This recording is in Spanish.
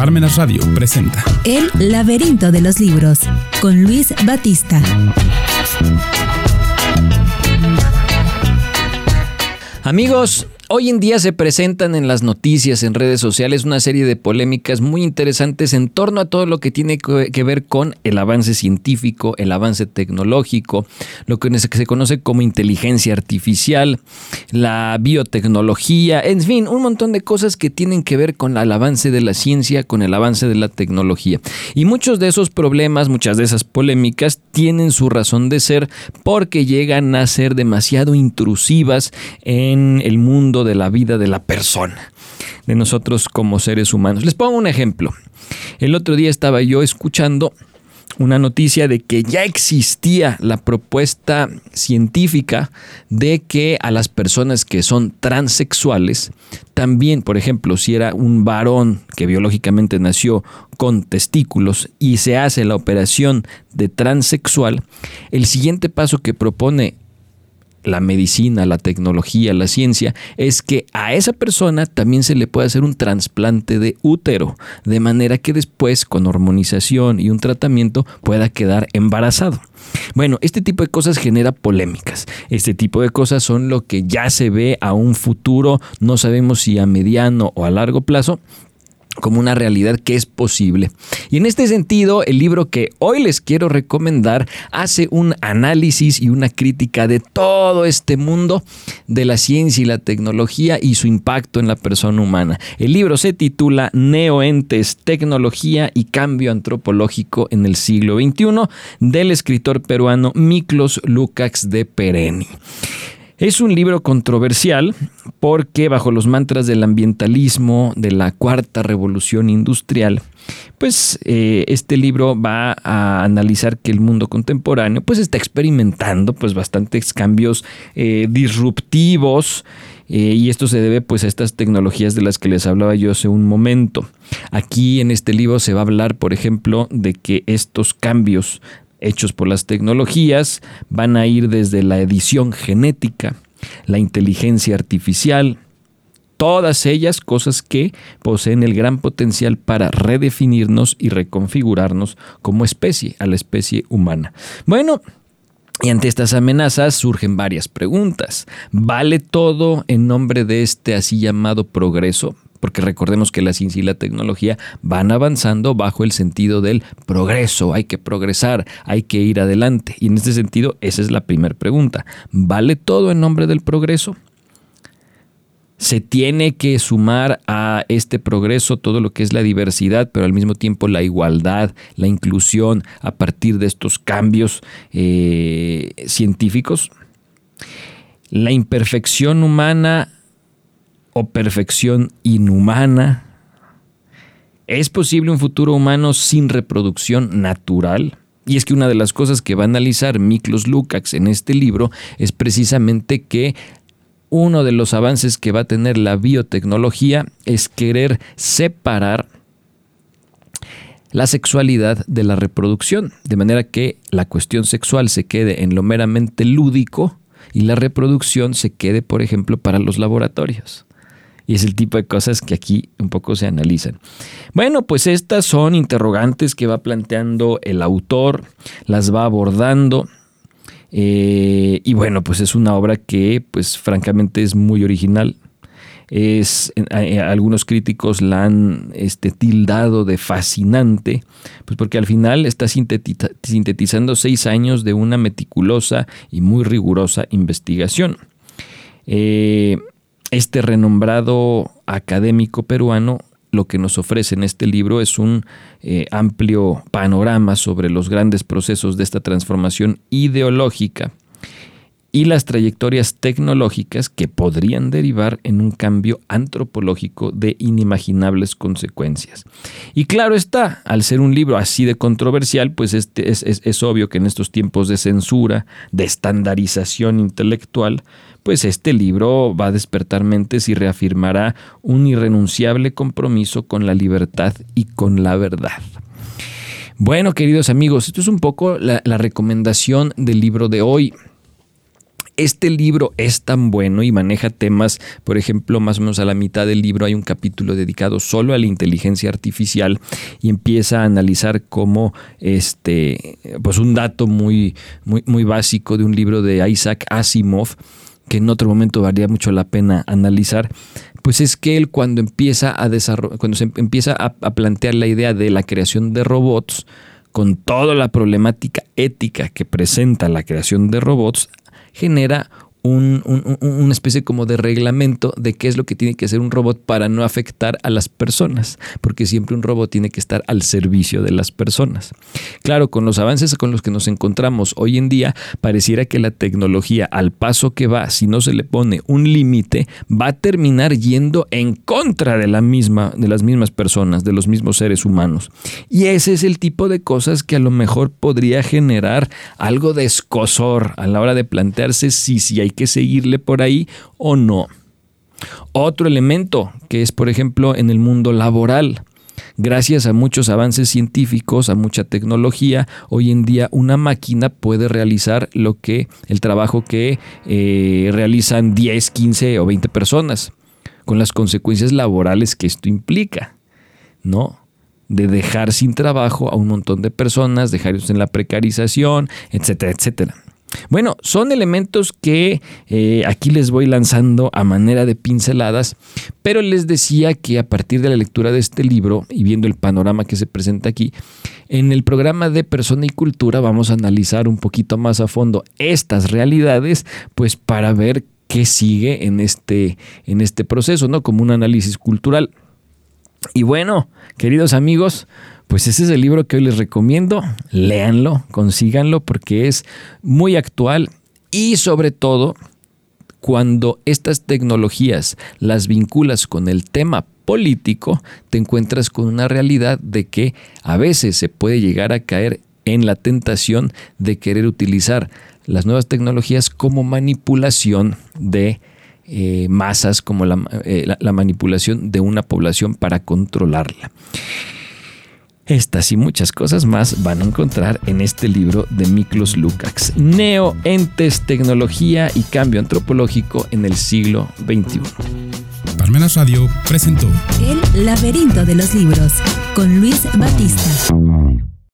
Parmenas Radio presenta El laberinto de los libros con Luis Batista. Amigos, Hoy en día se presentan en las noticias, en redes sociales, una serie de polémicas muy interesantes en torno a todo lo que tiene que ver con el avance científico, el avance tecnológico, lo que se conoce como inteligencia artificial, la biotecnología, en fin, un montón de cosas que tienen que ver con el avance de la ciencia, con el avance de la tecnología. Y muchos de esos problemas, muchas de esas polémicas tienen su razón de ser porque llegan a ser demasiado intrusivas en el mundo de la vida de la persona, de nosotros como seres humanos. Les pongo un ejemplo. El otro día estaba yo escuchando una noticia de que ya existía la propuesta científica de que a las personas que son transexuales, también, por ejemplo, si era un varón que biológicamente nació con testículos y se hace la operación de transexual, el siguiente paso que propone la medicina, la tecnología, la ciencia, es que a esa persona también se le puede hacer un trasplante de útero, de manera que después, con hormonización y un tratamiento, pueda quedar embarazado. Bueno, este tipo de cosas genera polémicas. Este tipo de cosas son lo que ya se ve a un futuro, no sabemos si a mediano o a largo plazo, como una realidad que es posible. Y en este sentido, el libro que hoy les quiero recomendar hace un análisis y una crítica de todo este mundo de la ciencia y la tecnología y su impacto en la persona humana. El libro se titula Neoentes, Tecnología y Cambio Antropológico en el siglo XXI del escritor peruano Miklos Lukács de Pereni. Es un libro controversial porque bajo los mantras del ambientalismo, de la cuarta revolución industrial, pues eh, este libro va a analizar que el mundo contemporáneo pues está experimentando pues bastantes cambios eh, disruptivos eh, y esto se debe pues a estas tecnologías de las que les hablaba yo hace un momento. Aquí en este libro se va a hablar, por ejemplo, de que estos cambios hechos por las tecnologías van a ir desde la edición genética, la inteligencia artificial, todas ellas cosas que poseen el gran potencial para redefinirnos y reconfigurarnos como especie, a la especie humana. Bueno, y ante estas amenazas surgen varias preguntas. ¿Vale todo en nombre de este así llamado progreso? Porque recordemos que la ciencia y la tecnología van avanzando bajo el sentido del progreso, hay que progresar, hay que ir adelante. Y en este sentido, esa es la primera pregunta. ¿Vale todo en nombre del progreso? se tiene que sumar a este progreso todo lo que es la diversidad, pero al mismo tiempo la igualdad, la inclusión a partir de estos cambios eh, científicos. La imperfección humana o perfección inhumana? ¿Es posible un futuro humano sin reproducción natural? Y es que una de las cosas que va a analizar Miklos Lukács en este libro es precisamente que uno de los avances que va a tener la biotecnología es querer separar la sexualidad de la reproducción, de manera que la cuestión sexual se quede en lo meramente lúdico y la reproducción se quede, por ejemplo, para los laboratorios. Y es el tipo de cosas que aquí un poco se analizan. Bueno, pues estas son interrogantes que va planteando el autor, las va abordando. Eh, y bueno, pues es una obra que, pues francamente, es muy original. Es, algunos críticos la han este, tildado de fascinante, pues porque al final está sintetizando seis años de una meticulosa y muy rigurosa investigación. Eh, este renombrado académico peruano lo que nos ofrece en este libro es un eh, amplio panorama sobre los grandes procesos de esta transformación ideológica y las trayectorias tecnológicas que podrían derivar en un cambio antropológico de inimaginables consecuencias. Y claro está, al ser un libro así de controversial, pues este es, es obvio que en estos tiempos de censura, de estandarización intelectual, pues este libro va a despertar mentes y reafirmará un irrenunciable compromiso con la libertad y con la verdad. Bueno, queridos amigos, esto es un poco la, recomendación del libro de hoy. Este libro es tan bueno y maneja temas, por ejemplo, más o menos a la mitad del libro hay un capítulo dedicado solo a la inteligencia artificial y empieza a analizar cómo este, pues un dato muy, muy, muy básico de un libro de Isaac Asimov que en otro momento valía mucho la pena analizar, pues es que él cuando empieza a cuando se empieza a plantear la idea de la creación de robots, con toda la problemática ética que presenta la creación de robots, genera un, una especie como de reglamento de qué es lo que tiene que hacer un robot para no afectar a las personas, porque siempre un robot tiene que estar al servicio de las personas. Claro, con los avances con los que nos encontramos hoy en día, pareciera que la tecnología al paso que va, si no se le pone un límite, va a terminar yendo en contra de la misma de las mismas personas, de los mismos seres humanos. Y ese es el tipo de cosas que a lo mejor podría generar algo de escosor a la hora de plantearse si si hay que seguirle por ahí o no. Otro elemento que es, por ejemplo, en el mundo laboral. Gracias a muchos avances científicos, a mucha tecnología, hoy en día una máquina puede realizar lo que el trabajo que eh, realizan 10, 15 o 20 personas, con las consecuencias laborales que esto implica, ¿no? De dejar sin trabajo a un montón de personas, dejarlos en la precarización, etcétera, etcétera. Bueno, son elementos que eh, aquí les voy lanzando a manera de pinceladas, pero les decía que a partir de la lectura de este libro y viendo el panorama que se presenta aquí, en el programa de Persona y Cultura vamos a analizar un poquito más a fondo estas realidades, pues para ver qué sigue en este, en este proceso, ¿no? Como un análisis cultural. Y bueno, queridos amigos, pues ese es el libro que hoy les recomiendo. Léanlo, consíganlo porque es muy actual y sobre todo cuando estas tecnologías las vinculas con el tema político, te encuentras con una realidad de que a veces se puede llegar a caer en la tentación de querer utilizar las nuevas tecnologías como manipulación de eh, masas, como eh, la manipulación de una población para controlarla. Estas y muchas cosas más van a encontrar en este libro de Miklos Lukács, Neoentes, Tecnología y Cambio Antropológico en el siglo XXI. Parmenas Radio presentó El laberinto de los libros con Luis Batista.